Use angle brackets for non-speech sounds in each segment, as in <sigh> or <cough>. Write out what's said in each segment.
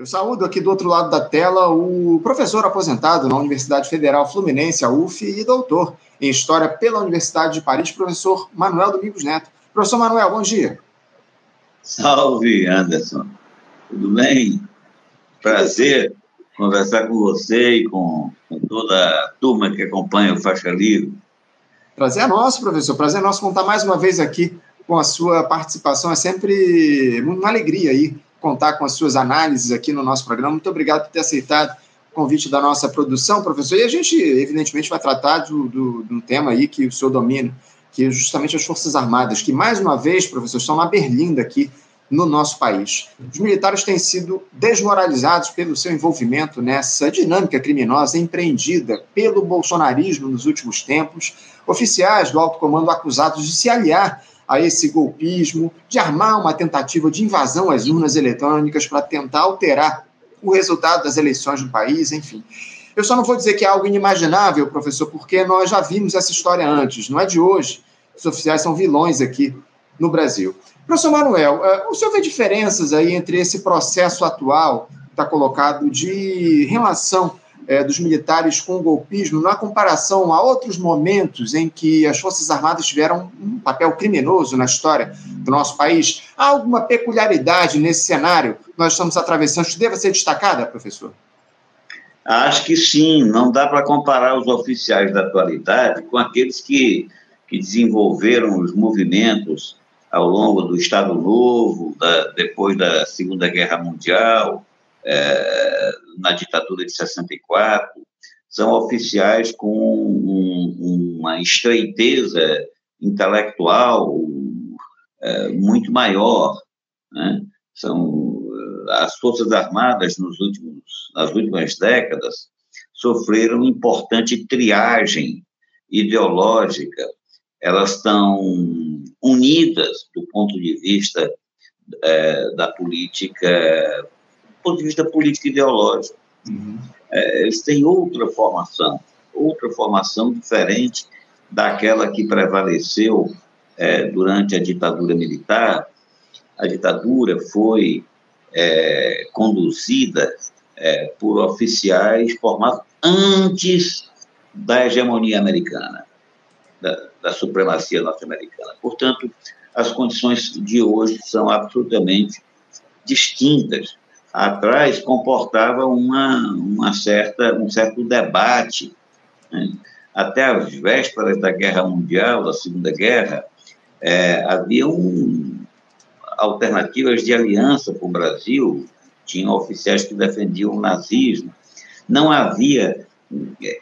Eu saúdo aqui do outro lado da tela o professor aposentado na Universidade Federal Fluminense, a UF, e doutor em História pela Universidade de Paris, professor Manuel Domingos Neto. Professor Manuel, bom dia. Salve, Anderson. Tudo bem? Prazer conversar com você e com, com toda a turma que acompanha o Faixa Livre. Prazer é nosso, professor. Prazer é nosso contar mais uma vez aqui com a sua participação. É sempre uma alegria aí contar com as suas análises aqui no nosso programa. Muito obrigado por ter aceitado o convite da nossa produção, professor. E a gente, evidentemente, vai tratar de um tema aí que o senhor domina, que é justamente as Forças Armadas, que, mais uma vez, professor, estão na berlinda aqui no nosso país. Os militares têm sido desmoralizados pelo seu envolvimento nessa dinâmica criminosa empreendida pelo bolsonarismo nos últimos tempos. Oficiais do alto comando acusados de se aliar a esse golpismo, de armar uma tentativa de invasão às urnas eletrônicas para tentar alterar o resultado das eleições no país, enfim. Eu só não vou dizer que é algo inimaginável, professor, porque nós já vimos essa história antes, não é de hoje. Os oficiais são vilões aqui no Brasil. Professor Manuel, eh, o senhor vê diferenças aí entre esse processo atual que está colocado de relação é, dos militares com o golpismo na comparação a outros momentos em que as Forças Armadas tiveram um papel criminoso na história do nosso país? Há alguma peculiaridade nesse cenário que nós estamos atravessando que deva ser destacada, professor? Acho que sim, não dá para comparar os oficiais da atualidade com aqueles que, que desenvolveram os movimentos ao longo do Estado Novo, da, depois da Segunda Guerra Mundial, é, na ditadura de 64, são oficiais com um, uma estreiteza intelectual é, muito maior. Né? São as forças armadas nos últimos, nas últimas décadas sofreram importante triagem ideológica. Elas estão unidas do ponto de vista é, da política ponto de vista político ideológico. Uhum. É, eles têm outra formação, outra formação diferente daquela que prevaleceu é, durante a ditadura militar. A ditadura foi é, conduzida é, por oficiais formados antes da hegemonia americana, da, da supremacia norte-americana. Portanto, as condições de hoje são absolutamente distintas atrás comportava uma, uma certa, um certo debate. Né? Até as vésperas da Guerra Mundial, da Segunda Guerra, é, havia um, alternativas de aliança para o Brasil, tinha oficiais que defendiam o nazismo. Não havia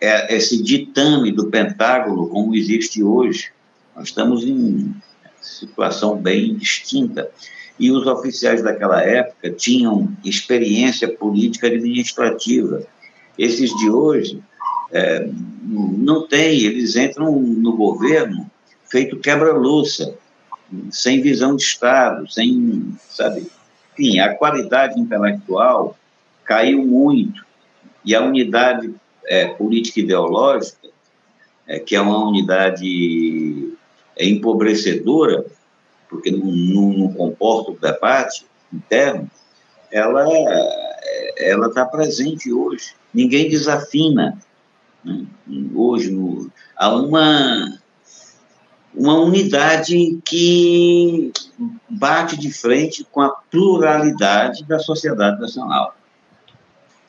é, esse ditame do Pentágono como existe hoje. Nós estamos em situação bem distinta e os oficiais daquela época tinham experiência política administrativa. Esses de hoje é, não têm, eles entram no governo feito quebra-louça, sem visão de Estado, sem, sabe? Enfim, a qualidade intelectual caiu muito e a unidade é, política ideológica, é, que é uma unidade é, empobrecedora, porque não, não, não comporta o debate interno, ela ela está presente hoje. Ninguém desafina. Né? Hoje no, há uma uma unidade que bate de frente com a pluralidade da sociedade nacional.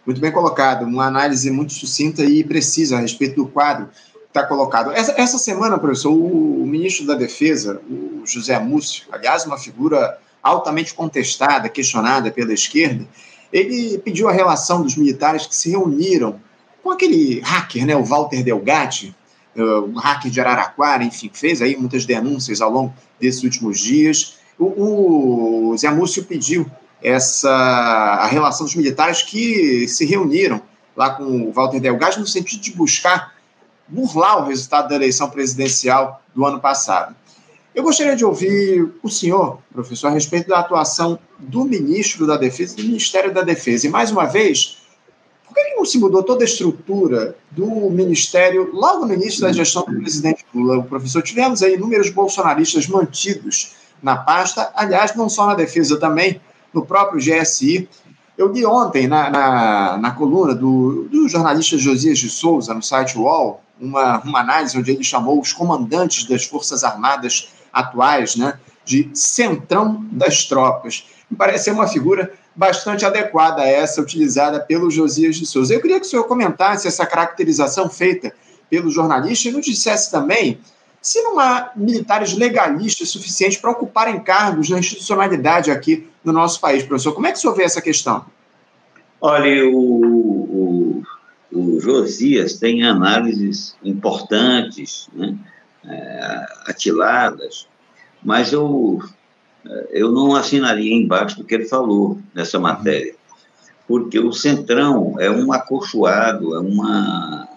Muito bem colocado, uma análise muito sucinta e precisa a respeito do quadro está colocado. Essa, essa semana, professor, o, o, ministro da Defesa, o José Múcio, aliás, uma figura altamente contestada, questionada pela esquerda, ele pediu a relação dos militares que se reuniram com aquele hacker, né, o Walter Delgatti, uh, um hacker de Araraquara, enfim, fez aí muitas denúncias ao longo desses últimos dias. O, o Zé Múcio pediu essa a relação dos militares que se reuniram lá com o Walter Delgatti no sentido de buscar burlar o resultado da eleição presidencial do ano passado. Eu gostaria de ouvir o senhor, professor, a respeito da atuação do ministro da Defesa e do Ministério da Defesa. E, mais uma vez, por que não se mudou toda a estrutura do Ministério logo no início da gestão do presidente Lula? O professor, tivemos aí inúmeros bolsonaristas mantidos na pasta, aliás, não só na Defesa, também no próprio GSI. Eu li ontem na, na, na coluna do, do, jornalista Josias de Souza, no site UOL, uma, uma análise onde ele chamou os comandantes das Forças Armadas atuais né, de centrão das tropas. Me parece ser uma figura bastante adequada essa utilizada pelo Josias de Souza. Eu queria que o senhor comentasse essa caracterização feita pelo jornalista e nos dissesse também se não há militares legalistas suficientes para ocuparem cargos na institucionalidade aqui no nosso país, professor. Como é que o senhor vê essa questão? Olha, o, o, Josias tem análises importantes, né, é, atiladas, mas eu, eu não assinaria embaixo do que ele falou nessa matéria, porque o Centrão é um acolchoado, é uma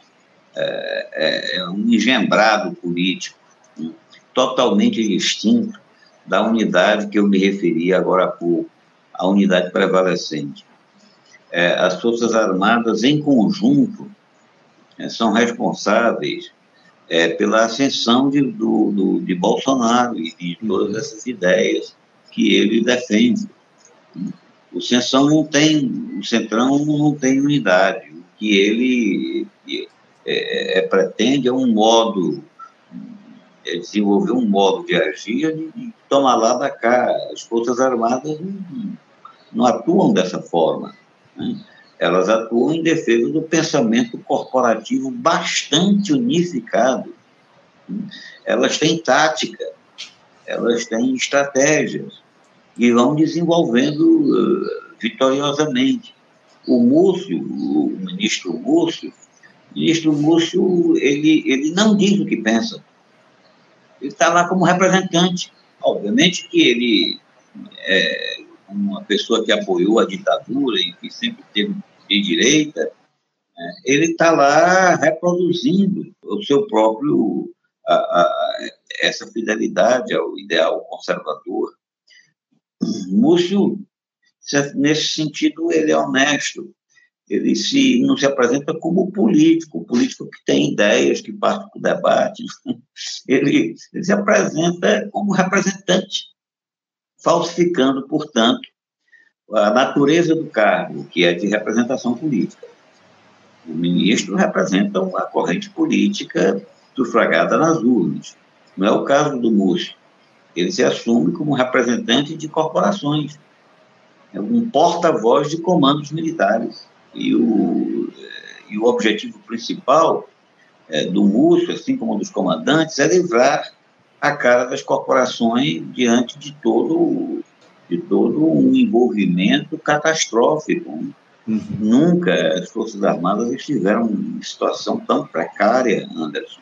é, é, é, um engembrado político né, totalmente distinto da unidade que eu me referi agora há pouco, a unidade prevalecente. É, as Forças Armadas, em conjunto, é, são responsáveis é, pela ascensão de, do, do, de Bolsonaro e de todas uhum. essas ideias que ele defende. O Centrão não tem, o Centrão não tem unidade. O que ele é, é, pretende é um modo, é desenvolver um modo de agir de, de tomar lá da cá. As Forças Armadas não, não atuam dessa forma. Né? Elas atuam em defesa do pensamento corporativo bastante unificado. Elas têm tática, elas têm estratégias e vão desenvolvendo uh, vitoriosamente. O Múcio, o ministro Múcio, ministro Múcio, ele, ele não diz o que pensa. Ele está lá como representante. Obviamente que ele é uma pessoa que apoiou a ditadura e que sempre teve de direita, né, ele está lá reproduzindo o seu próprio a, a, essa fidelidade ao ideal conservador. Múcio, nesse sentido, ele é honesto. Ele se, não se apresenta como político, político que tem ideias, que parte do debate. <laughs> Ele, ele se apresenta como representante, falsificando, portanto, a natureza do cargo, que é de representação política. O ministro representa uma corrente política sufragada nas urnas. Não é o caso do Múcio. Ele se assume como representante de corporações, é um porta-voz de comandos militares. E o, e o objetivo principal é, do Múcio, assim como dos comandantes, é livrar a cara das corporações diante de todo de todo um envolvimento catastrófico. Uhum. Nunca as Forças Armadas estiveram em situação tão precária, Anderson.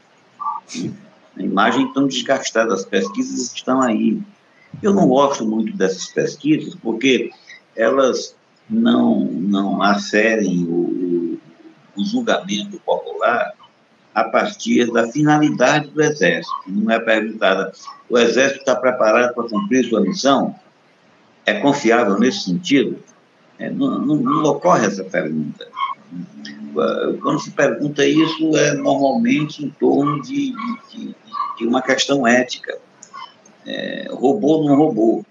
A imagem tão desgastada, as pesquisas estão aí. Eu não gosto muito dessas pesquisas porque elas não, não aferem o, o julgamento popular a partir da finalidade do Exército. Não é perguntada, o Exército está preparado para cumprir sua missão? é confiável nesse sentido? É, não, não, não, ocorre essa pergunta. Quando se pergunta isso, é normalmente em torno de, de, de uma questão ética. É, roubou ou não roubou?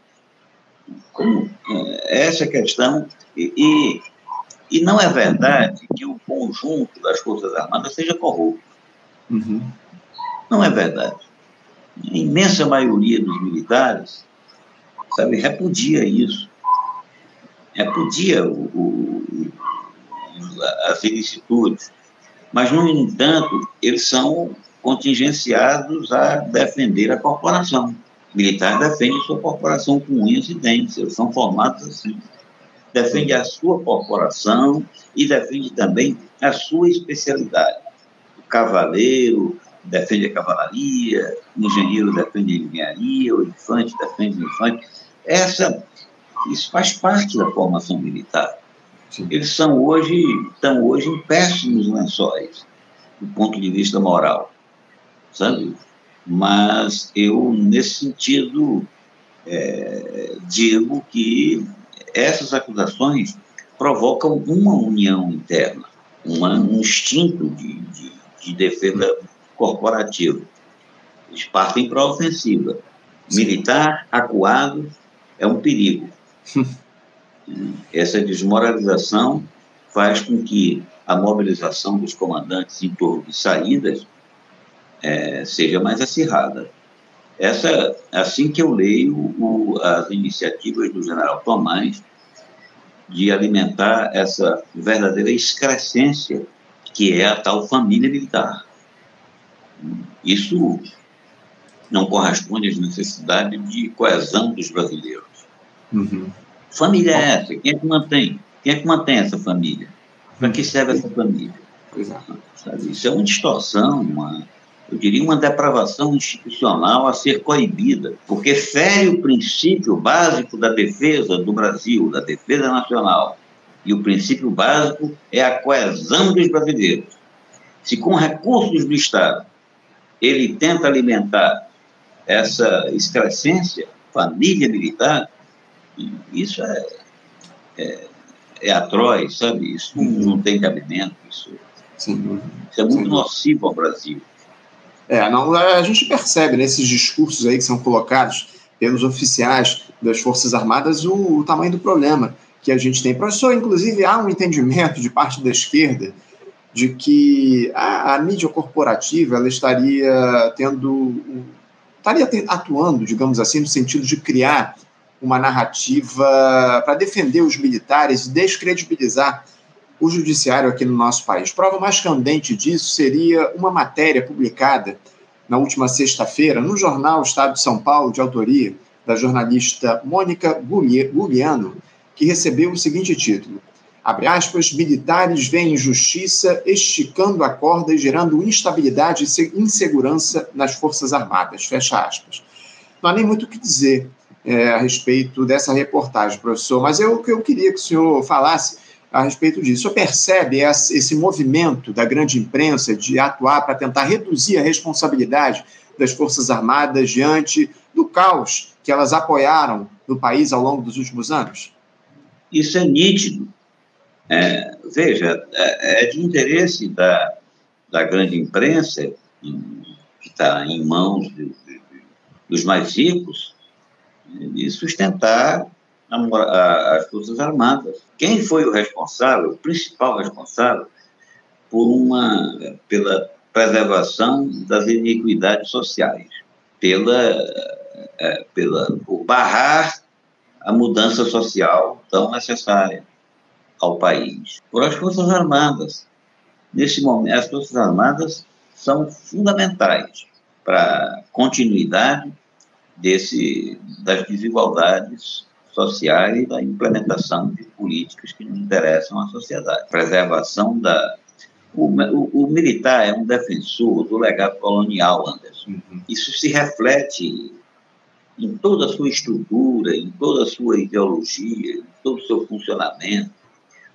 Como, é, essa questão. E, e, e, não é verdade que o conjunto das Forças Armadas seja corrupto. Uhum. Não é verdade. A imensa maioria dos militares sabe, repudia isso. Repudia o, o, as ilicitudes. Mas, no entanto, eles são contingenciados a defender a corporação. Militar defende sua corporação com unhas e dentes, eles são formados assim. Defende a sua corporação e defende também a sua especialidade. Cavaleiro defende a cavalaria, o engenheiro defende a engenharia, o infante defende o infante. Essa, isso faz parte da formação militar. Sim. Eles são hoje, estão hoje em péssimos lençóis, do ponto de vista moral, sabe? Mas eu, nesse sentido, é, digo que essas acusações provocam uma união interna, uma, um instinto de, de, de defesa corporativa. Eles partem para a ofensiva. Militar, acuado, é um perigo. Essa desmoralização faz com que a mobilização dos comandantes em torno de saídas é, seja mais acirrada. Essa, assim que eu leio o, as iniciativas do general Tomás de alimentar essa verdadeira excrescência que é a tal família militar. Isso não corresponde às necessidades de coesão dos brasileiros. Uhum. Família é essa? Quem é que mantém? Quem é que mantém essa família? Para que serve essa família? Sabe? Isso é uma distorção, uma, eu diria uma depravação institucional a ser coibida, porque fere o princípio básico da defesa do Brasil, da defesa nacional. E o princípio básico é a coesão dos brasileiros. Se com recursos do Estado ele tenta alimentar essa excrescência, família militar, isso é, é, é atroz, sabe? Isso não, não tem cabimento, isso, Sim. isso é muito Sim. nocivo ao Brasil. É, não, a gente percebe nesses discursos aí que são colocados pelos oficiais das Forças Armadas o, o tamanho do problema que a gente tem. Professor, inclusive, há um entendimento de parte da esquerda de que a, a mídia corporativa ela estaria tendo estaria atuando, digamos assim, no sentido de criar uma narrativa para defender os militares e descredibilizar o judiciário aqui no nosso país. Prova mais candente disso seria uma matéria publicada na última sexta-feira no jornal Estado de São Paulo, de autoria da jornalista Mônica Gugliano, que recebeu o seguinte título: abre aspas, militares veem injustiça esticando a corda e gerando instabilidade e insegurança nas Forças Armadas, fecha aspas. Não há nem muito o que dizer é, a respeito dessa reportagem, professor, mas eu, eu queria que o senhor falasse a respeito disso. O senhor percebe esse movimento da grande imprensa de atuar para tentar reduzir a responsabilidade das Forças Armadas diante do caos que elas apoiaram no país ao longo dos últimos anos? Isso é nítido. É, veja, é, é, de interesse da, da grande imprensa, que está em mãos de, de, dos mais ricos, de sustentar a, a, as Forças Armadas. Quem foi o responsável, o principal responsável, por uma, pela preservação das iniquidades sociais, pela, é, pela, por barrar a mudança social tão necessária ao país, por as Forças Armadas. Nesse momento, as Forças Armadas são fundamentais para a continuidade desse, das desigualdades sociais e da implementação de políticas que não interessam à sociedade. Preservação da. O, o, o militar é um defensor do legado colonial, Anderson. Uhum. Isso se reflete em toda a sua estrutura, em toda a sua ideologia, em todo o seu funcionamento.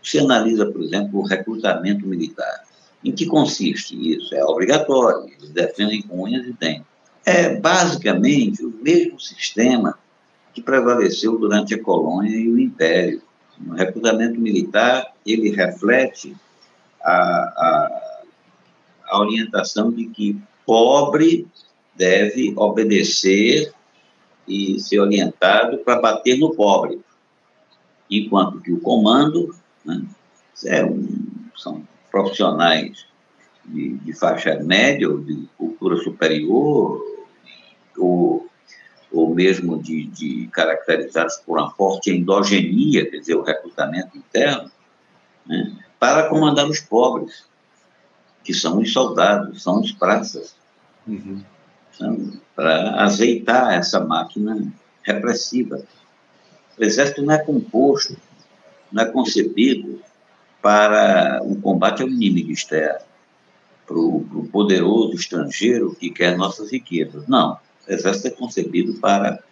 Você analisa, por exemplo, o recrutamento militar. Em que consiste isso? É obrigatório, eles defendem com unhas e dentes. É basicamente o mesmo sistema que prevaleceu durante a colônia e o império. O recrutamento militar, ele reflete a, a, a orientação de que pobre deve obedecer e ser orientado para bater no pobre, enquanto que o comando né, é um, são profissionais de, de, faixa média ou de cultura superior ou, ou mesmo de, de caracterizados por uma forte endogenia, quer dizer, o recrutamento interno, né, para comandar os pobres, que são os soldados, são os praças. Uhum para azeitar essa máquina repressiva. O exército não é composto, não é concebido para um combate ao inimigo externo, para o poderoso estrangeiro que quer nossas riquezas. Não. O exército é concebido para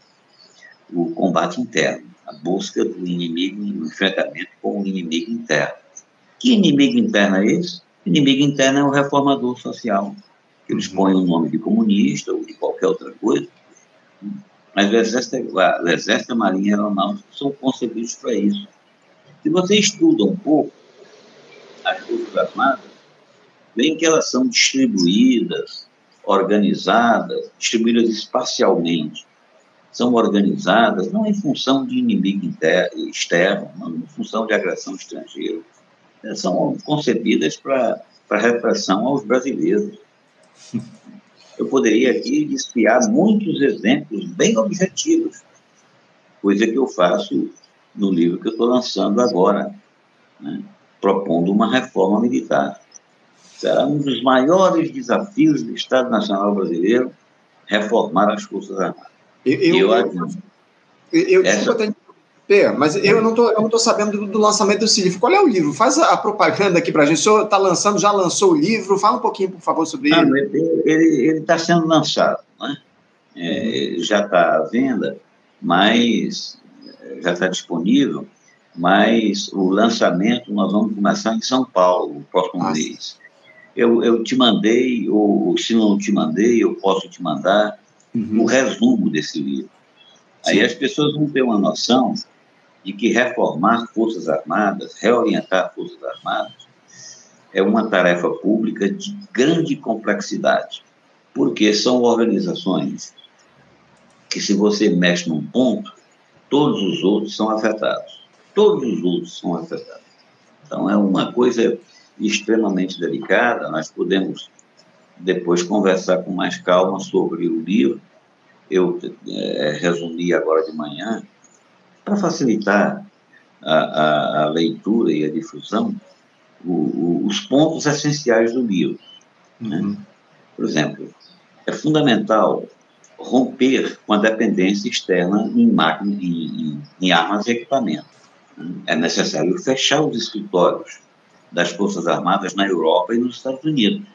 o combate interno, a busca do inimigo, o enfrentamento com o inimigo interno. Que inimigo interno é esse? O inimigo interno é o reformador social, que eles põem o nome de comunista ou de qualquer outra coisa, mas o Exército, o Exército e a Marinha Aeronáutica são concebidos para isso. Se você estuda um pouco as Forças Armadas, vê que elas são distribuídas, organizadas, distribuídas espacialmente são organizadas não em função de inimigo interno, externo, não em função de agressão estrangeira. São concebidas para repressão aos brasileiros. Eu poderia aqui espiar muitos exemplos bem objetivos, coisa que eu faço no livro que eu estou lançando agora, né, propondo uma reforma militar. Será um dos maiores desafios do Estado Nacional Brasileiro reformar as Forças Armadas. Eu, eu, eu, eu essa... mas eu não estou sabendo do, do, lançamento desse livro. Qual é o livro? Faz a, a propaganda aqui para a gente. O senhor está lançando, já lançou o livro? Fala um pouquinho, por favor, sobre não, ele. Ele está sendo lançado, né? É, já está à venda, mas já está disponível, mas o lançamento nós vamos começar em São Paulo, no próximo Nossa. mês. Eu, eu te mandei, ou se não te mandei, eu posso te mandar uhum. o resumo desse livro. Sim. Aí as pessoas vão ter uma noção de que reformar Forças Armadas, reorientar Forças Armadas, é uma tarefa pública de grande complexidade, porque são organizações que, se você mexe num ponto, todos os outros são afetados. Todos os outros são afetados. Então, é uma coisa extremamente delicada. Nós podemos depois conversar com mais calma sobre o livro. Eu é, resumi agora de manhã, para facilitar a, a, a, leitura e a difusão, o, o, os pontos essenciais do livro. Né? Uhum. Por exemplo, é fundamental romper com a dependência externa em, máquina, em, em, em armas e equipamentos. É necessário fechar os escritórios das Forças Armadas na Europa e nos Estados Unidos.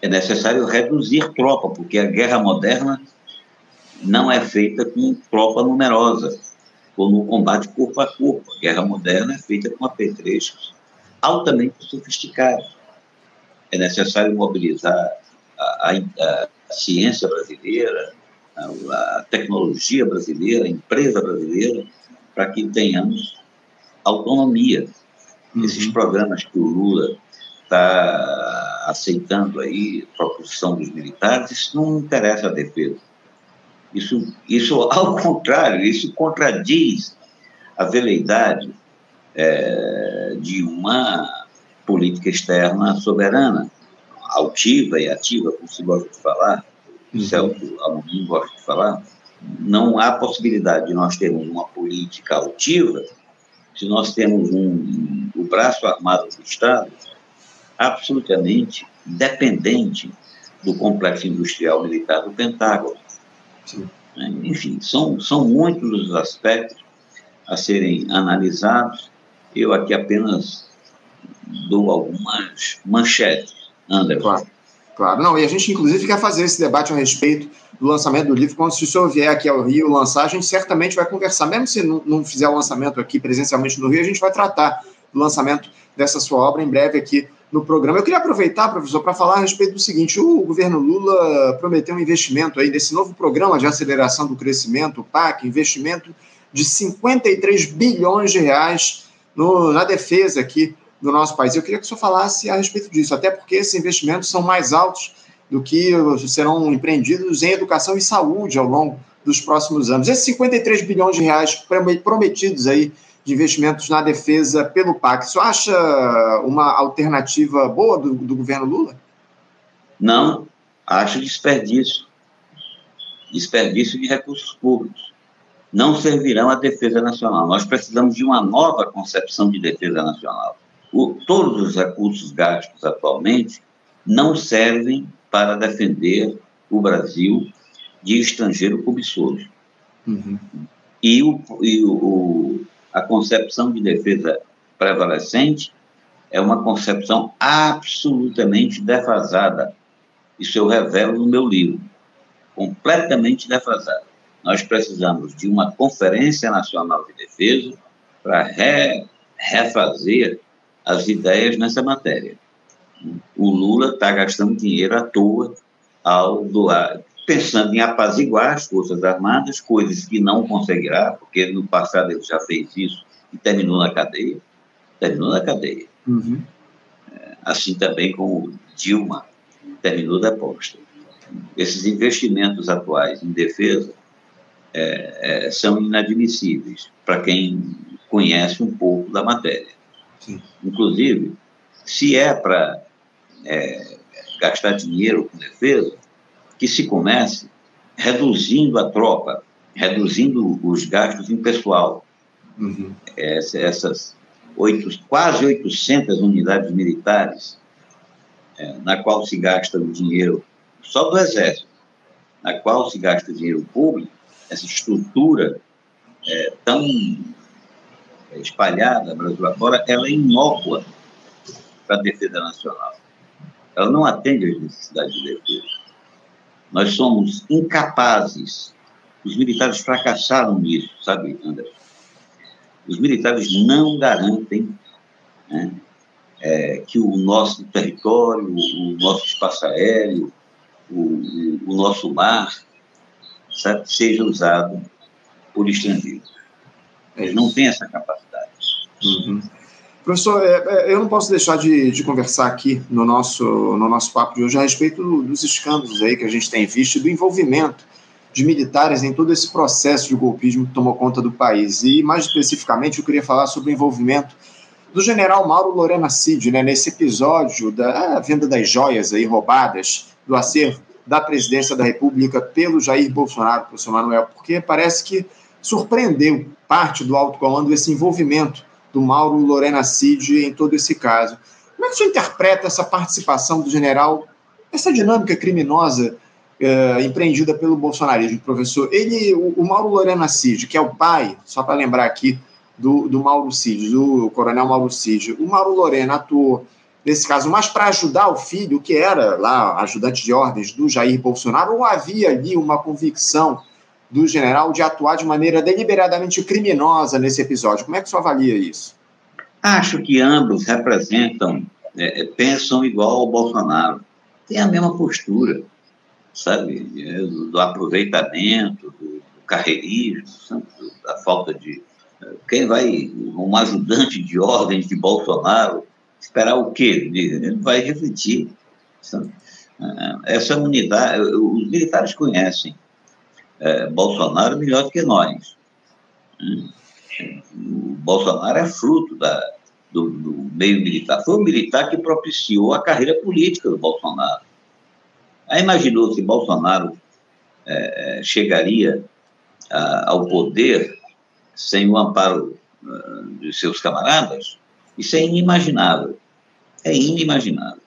É necessário reduzir tropa, porque a guerra moderna não é feita com tropa numerosa, como o combate corpo a corpo. A guerra moderna é feita com apetrechos altamente sofisticados. É necessário mobilizar a, a, a a ciência brasileira, a, tecnologia brasileira, a empresa brasileira, para que tenhamos autonomia. Uhum. Esses programas que o Lula está aceitando aí, proposição dos militares, isso não interessa a defesa. Isso, isso, <laughs> ao contrário, isso contradiz a veleidade é, de uma política externa soberana altiva e ativa, como se gosta de falar, uhum. Celso Amorim gosta de falar, não há possibilidade de nós termos uma política altiva se nós temos um, o braço armado do Estado absolutamente dependente do complexo industrial militar do Pentágono. Sim. Enfim, são, são muitos os aspectos a serem analisados. Eu aqui apenas dou algumas manchetes Anderson. Claro, claro. Não, e a gente, inclusive, quer fazer esse debate a respeito do lançamento do livro. Quando se o senhor vier aqui ao Rio lançar, a gente certamente vai conversar. Mesmo se não, não fizer o lançamento aqui presencialmente no Rio, a gente vai tratar do lançamento dessa sua obra em breve aqui no programa. Eu queria aproveitar, professor, para falar a respeito do seguinte: o governo Lula prometeu um investimento aí nesse novo programa de aceleração do crescimento, o PAC, investimento de 53 bilhões de reais no, na defesa aqui do nosso país. Eu queria que o senhor falasse a respeito disso, até porque esses investimentos são mais altos do que serão empreendidos em educação e saúde ao longo dos próximos anos. Esses 53 bilhões de reais prometidos aí de investimentos na defesa pelo PAC, o senhor acha uma alternativa boa do, do governo Lula? Não, acho desperdício. Desperdício de recursos públicos. Não servirão à defesa nacional. Nós precisamos de uma nova concepção de defesa nacional o, todos os recursos gastos atualmente não servem para defender o Brasil de estrangeiro cobiçoso. Uhum. E, o, e o, a concepção de defesa prevalecente é uma concepção absolutamente defasada. Isso eu revelo no meu livro. Completamente defasada. Nós precisamos de uma Conferência Nacional de Defesa para re, refazer as ideias nessa matéria. O Lula está gastando dinheiro à toa ao doar, pensando em apaziguar as Forças Armadas, coisas que não conseguirá, porque no passado ele já fez isso e terminou na cadeia. Terminou na cadeia. Uhum. É, assim também como Dilma terminou da posta. Esses investimentos atuais em defesa é, é, são inadmissíveis para quem conhece um pouco da matéria. Sim. Inclusive, se é para é, gastar dinheiro com defesa, que se comece reduzindo a tropa, reduzindo os gastos em pessoal. Uhum. Essa, essas oito, quase 800 unidades militares, é, na qual se gasta o dinheiro só do Exército, na qual se gasta dinheiro público, essa estrutura é, tão espalhada Brasil afora, ela é inócua para a defesa nacional. Ela não atende às necessidades de defesa. Nós somos incapazes. Os militares fracassaram nisso, sabe, Anderson? Os militares não garantem né, é, que o nosso território, o nosso espaço aéreo, o, o nosso mar, sabe, seja usado por estrangeiros. Eles não têm essa capacidade. Uhum. Professor, é, é, eu não posso deixar de, de, conversar aqui no nosso, no nosso papo de hoje a respeito dos escândalos aí que a gente tem visto e do envolvimento de militares em todo esse processo de golpismo que tomou conta do país. E, mais especificamente, eu queria falar sobre o envolvimento do general Mauro Lorena Cid, né, nesse episódio da venda das joias aí roubadas do acervo da presidência da República pelo Jair Bolsonaro, professor Manuel, porque parece que surpreendeu parte do alto comando esse envolvimento do Mauro Lorena Cid em todo esse caso. Como é que você interpreta essa participação do general, essa dinâmica criminosa uh, empreendida pelo bolsonarismo, professor? Ele, o, o Mauro Lorena Cid, que é o pai, só para lembrar aqui, do, do Mauro Cid, do coronel Mauro Cid, o Mauro Lorena atuou nesse caso, mais para ajudar o filho, que era lá ajudante de ordens do Jair Bolsonaro, ou havia ali uma convicção do general de atuar de maneira deliberadamente criminosa nesse episódio. Como é que você avalia isso? Acho que ambos representam, é, é, pensam igual ao Bolsonaro. Tem a mesma postura, sabe? É, do, do aproveitamento, do, do carreirismo, sabe? da falta de. É, quem vai, um ajudante de ordens de Bolsonaro, esperar o quê? Ele vai refletir. Sabe? Essa unidade, os militares conhecem é, Bolsonaro melhor do que nós. Hum. O Bolsonaro é fruto da, do, do, meio militar. Foi o militar que propiciou a carreira política do Bolsonaro. Aí imaginou se Bolsonaro é, chegaria a, ao poder sem o amparo uh, de seus camaradas? Isso é inimaginável. É inimaginável.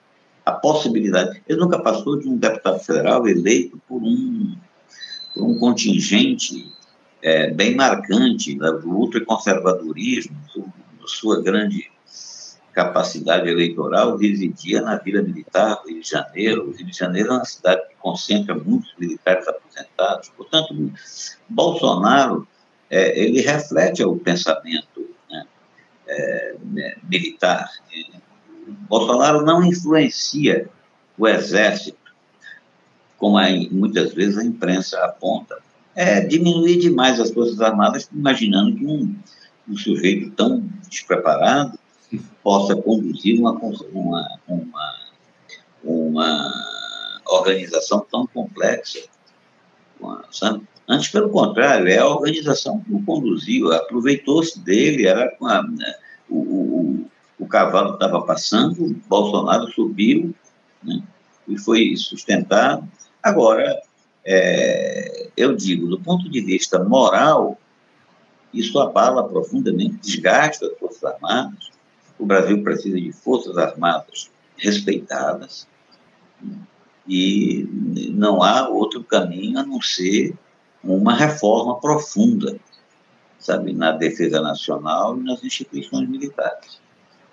A possibilidade. Ele nunca passou de um deputado federal eleito por um por um contingente é, bem marcante né, do ultraconservadorismo, sua grande capacidade eleitoral residia na Vila Militar, Rio de Janeiro. O Rio de Janeiro é uma cidade que concentra muitos militares aposentados. Portanto, Bolsonaro é, ele reflete o pensamento né, é, né, militar. Bolsonaro não influencia o exército como a, muitas vezes a imprensa aponta, é diminuir demais as Forças Armadas, imaginando que um, um sujeito tão despreparado possa conduzir uma, uma, uma, uma organização tão complexa. Sabe? Antes, pelo contrário, é a organização que o conduziu, aproveitou-se dele, era a, né, o, o, o cavalo estava passando, Bolsonaro subiu né, e foi sustentado, Agora, é, eu digo, do ponto de vista moral, isso abala profundamente, desgasta as Forças Armadas. O Brasil precisa de Forças Armadas respeitadas e não há outro caminho a não ser uma reforma profunda, sabe, na defesa nacional e nas instituições militares.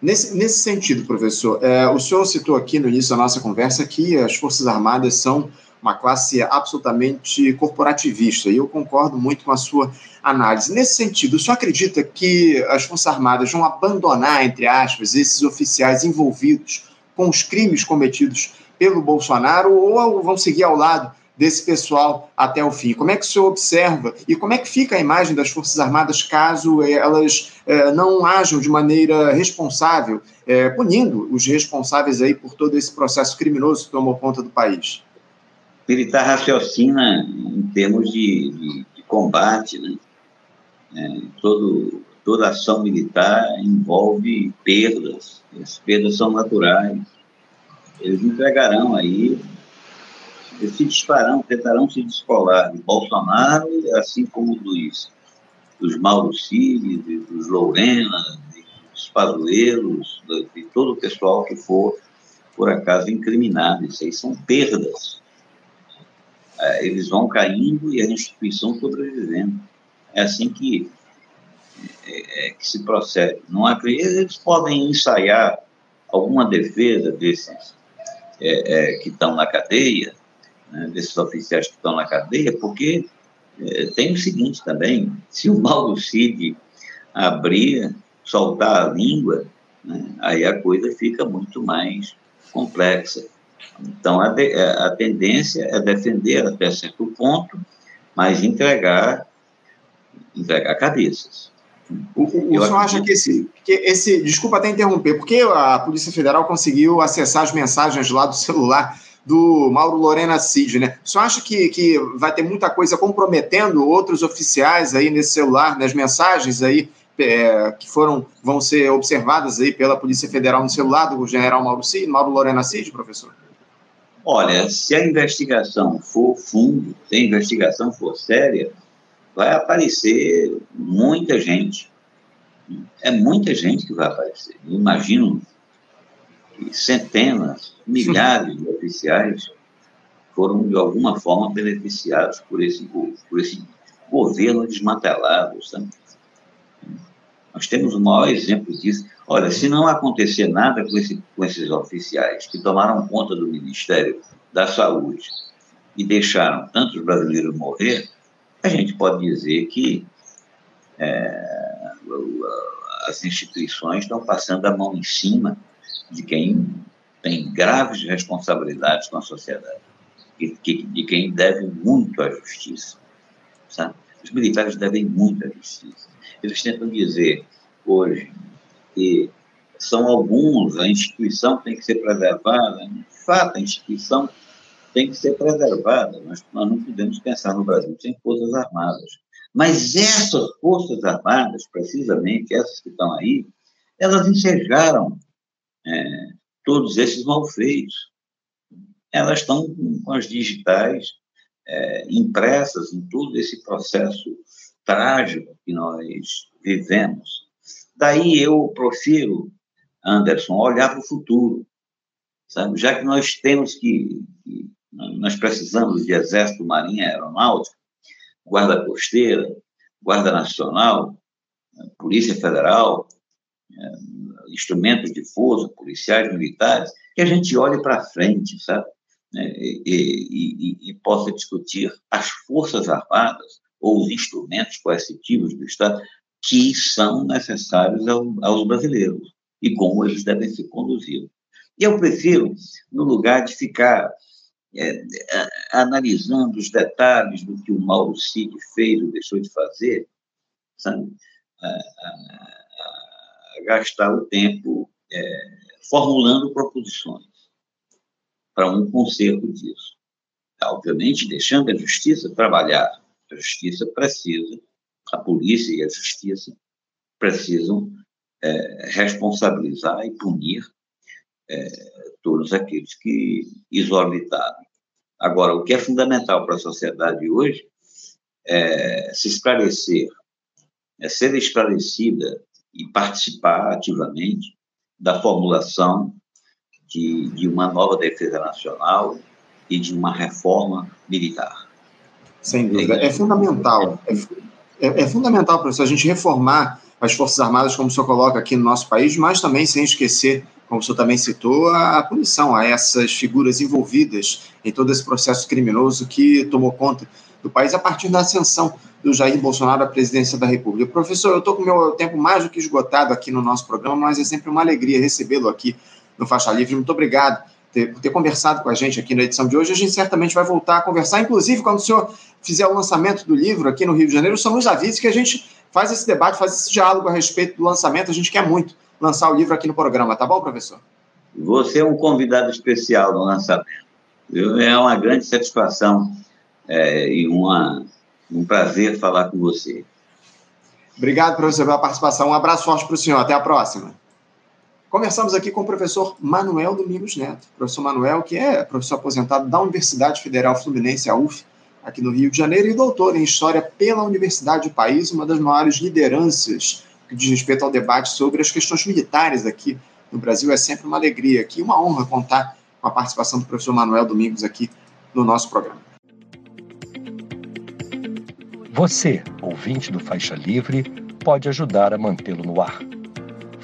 Nesse, nesse sentido, professor, é, o senhor citou aqui no início da nossa conversa que as Forças Armadas são uma classe absolutamente corporativista, e eu concordo muito com a sua análise. Nesse sentido, o senhor acredita que as Forças Armadas vão abandonar, entre aspas, esses oficiais envolvidos com os crimes cometidos pelo Bolsonaro ou vão seguir ao lado desse pessoal até o fim? Como é que o senhor observa e como é que fica a imagem das Forças Armadas caso eh, elas eh, não ajam de maneira responsável, eh, punindo os responsáveis aí por todo esse processo criminoso que tomou conta do país? Militar raciocina em termos de, de, de combate, né? É, todo, toda ação militar envolve perdas, as perdas são naturais. Eles entregarão aí, eles se dispararão, tentarão se descolar de Bolsonaro, assim como dos, dos Mauro Cid, dos Lorena, dos Pazuelos, de, de todo o pessoal que for, por acaso, incriminado. Isso aí são perdas. É, eles vão caindo e a instituição sobrevivendo. É assim que, é, é, que se procede. Não acredito, eles podem ensaiar alguma defesa desses é, é, que estão na cadeia, né, desses oficiais que estão na cadeia, porque é, tem o seguinte também: se o Mauro Cid abrir, soltar a língua, né, aí a coisa fica muito mais complexa. Então, a, de, a tendência é defender até certo ponto, mas entregar entregar cabeças. O, o, o senhor acha que esse, que esse. Desculpa até interromper, porque a Polícia Federal conseguiu acessar as mensagens lá do <laughs> celular do Mauro Lorena Cid, né? O senhor acha que, que vai ter muita coisa comprometendo outros oficiais aí nesse celular, nas mensagens aí é, que foram, vão ser observadas aí pela Polícia Federal no celular do general Mauro, Cid, Mauro Lorena Cid, professor? Olha, se a investigação for fundo, se a investigação for séria, vai aparecer muita gente. É muita gente que vai aparecer. Eu imagino que centenas, <laughs> milhares de oficiais foram, de alguma forma, beneficiados por esse, por esse governo desmantelado. Sabe? Nós temos o maior exemplo disso. Olha, se não acontecer nada com, esse, com esses oficiais que tomaram conta do Ministério da Saúde e deixaram tantos brasileiros morrer, a gente pode dizer que é, as instituições estão passando a mão em cima de quem tem graves responsabilidades com a sociedade e de quem deve muito à justiça. Sabe? Os militares devem muito à justiça. Eles tentam dizer hoje que são alguns, a instituição tem que ser preservada. De fato, a instituição tem que ser preservada. Nós, nós não podemos pensar no Brasil sem forças armadas. Mas essas forças armadas, precisamente essas que estão aí, elas ensejaram é, todos esses malfeitos. Elas estão com as digitais é, impressas em todo esse processo trágico que nós vivemos. Daí eu profiro, Anderson, olhar para o futuro, sabe? Já que nós temos que, que nós precisamos de Exército, Marinha, Aeronáutica, Guarda Costeira, Guarda Nacional, Polícia Federal, é, instrumentos de força, policiais militares, que a gente olhe para frente, sabe? É, e, e, e, possa discutir as Forças Armadas ou os instrumentos coercitivos do Estado que são necessários aos brasileiros e como eles devem ser conduzidos. E eu prefiro, no lugar de ficar é, analisando os detalhes do que o Mauro Cid fez ou deixou de fazer, sabe? A, a, a gastar o tempo é, formulando proposições para um conserto disso. Obviamente, deixando a justiça trabalhar. A justiça precisa, a polícia e a justiça precisam é, responsabilizar e punir é, todos aqueles que exorbitaram. Agora, o que é fundamental para a sociedade hoje é se esclarecer, é ser esclarecida e participar ativamente da formulação de, de uma nova defesa nacional e de uma reforma militar. Sem dúvida. É, é fundamental. É, é, é fundamental, professor, a gente reformar as Forças Armadas, como o senhor coloca aqui no nosso país, mas também sem esquecer como o senhor também citou, a punição a essas figuras envolvidas em todo esse processo criminoso que tomou conta do país a partir da ascensão do Jair Bolsonaro à presidência da República. Professor, eu estou com o meu tempo mais do que esgotado aqui no nosso programa, mas é sempre uma alegria recebê-lo aqui no Faixa Livre. Muito obrigado por ter conversado com a gente aqui na edição de hoje. A gente certamente vai voltar a conversar, inclusive quando o senhor fizer o lançamento do livro aqui no Rio de Janeiro, o senhor nos avise que a gente faz esse debate, faz esse diálogo a respeito do lançamento, a gente quer muito lançar o livro aqui no programa, tá bom, professor? Você é um convidado especial no lançamento. É uma grande satisfação é, e uma, Um prazer falar com você. Obrigado, professor, pela participação. Um abraço forte para o senhor. Até a próxima. Conversamos aqui com o professor Manuel Domingos Neto. professor Manuel, que é professor aposentado da Universidade Federal Fluminense, a UF, aqui no Rio de Janeiro, e doutor em História pela Universidade do País, uma das maiores lideranças que diz respeito ao debate sobre as questões militares aqui no Brasil. É sempre uma alegria aqui, uma honra contar com a participação do professor Manuel Domingos aqui no nosso programa. Você, ouvinte do Faixa Livre, pode ajudar a mantê-lo no ar.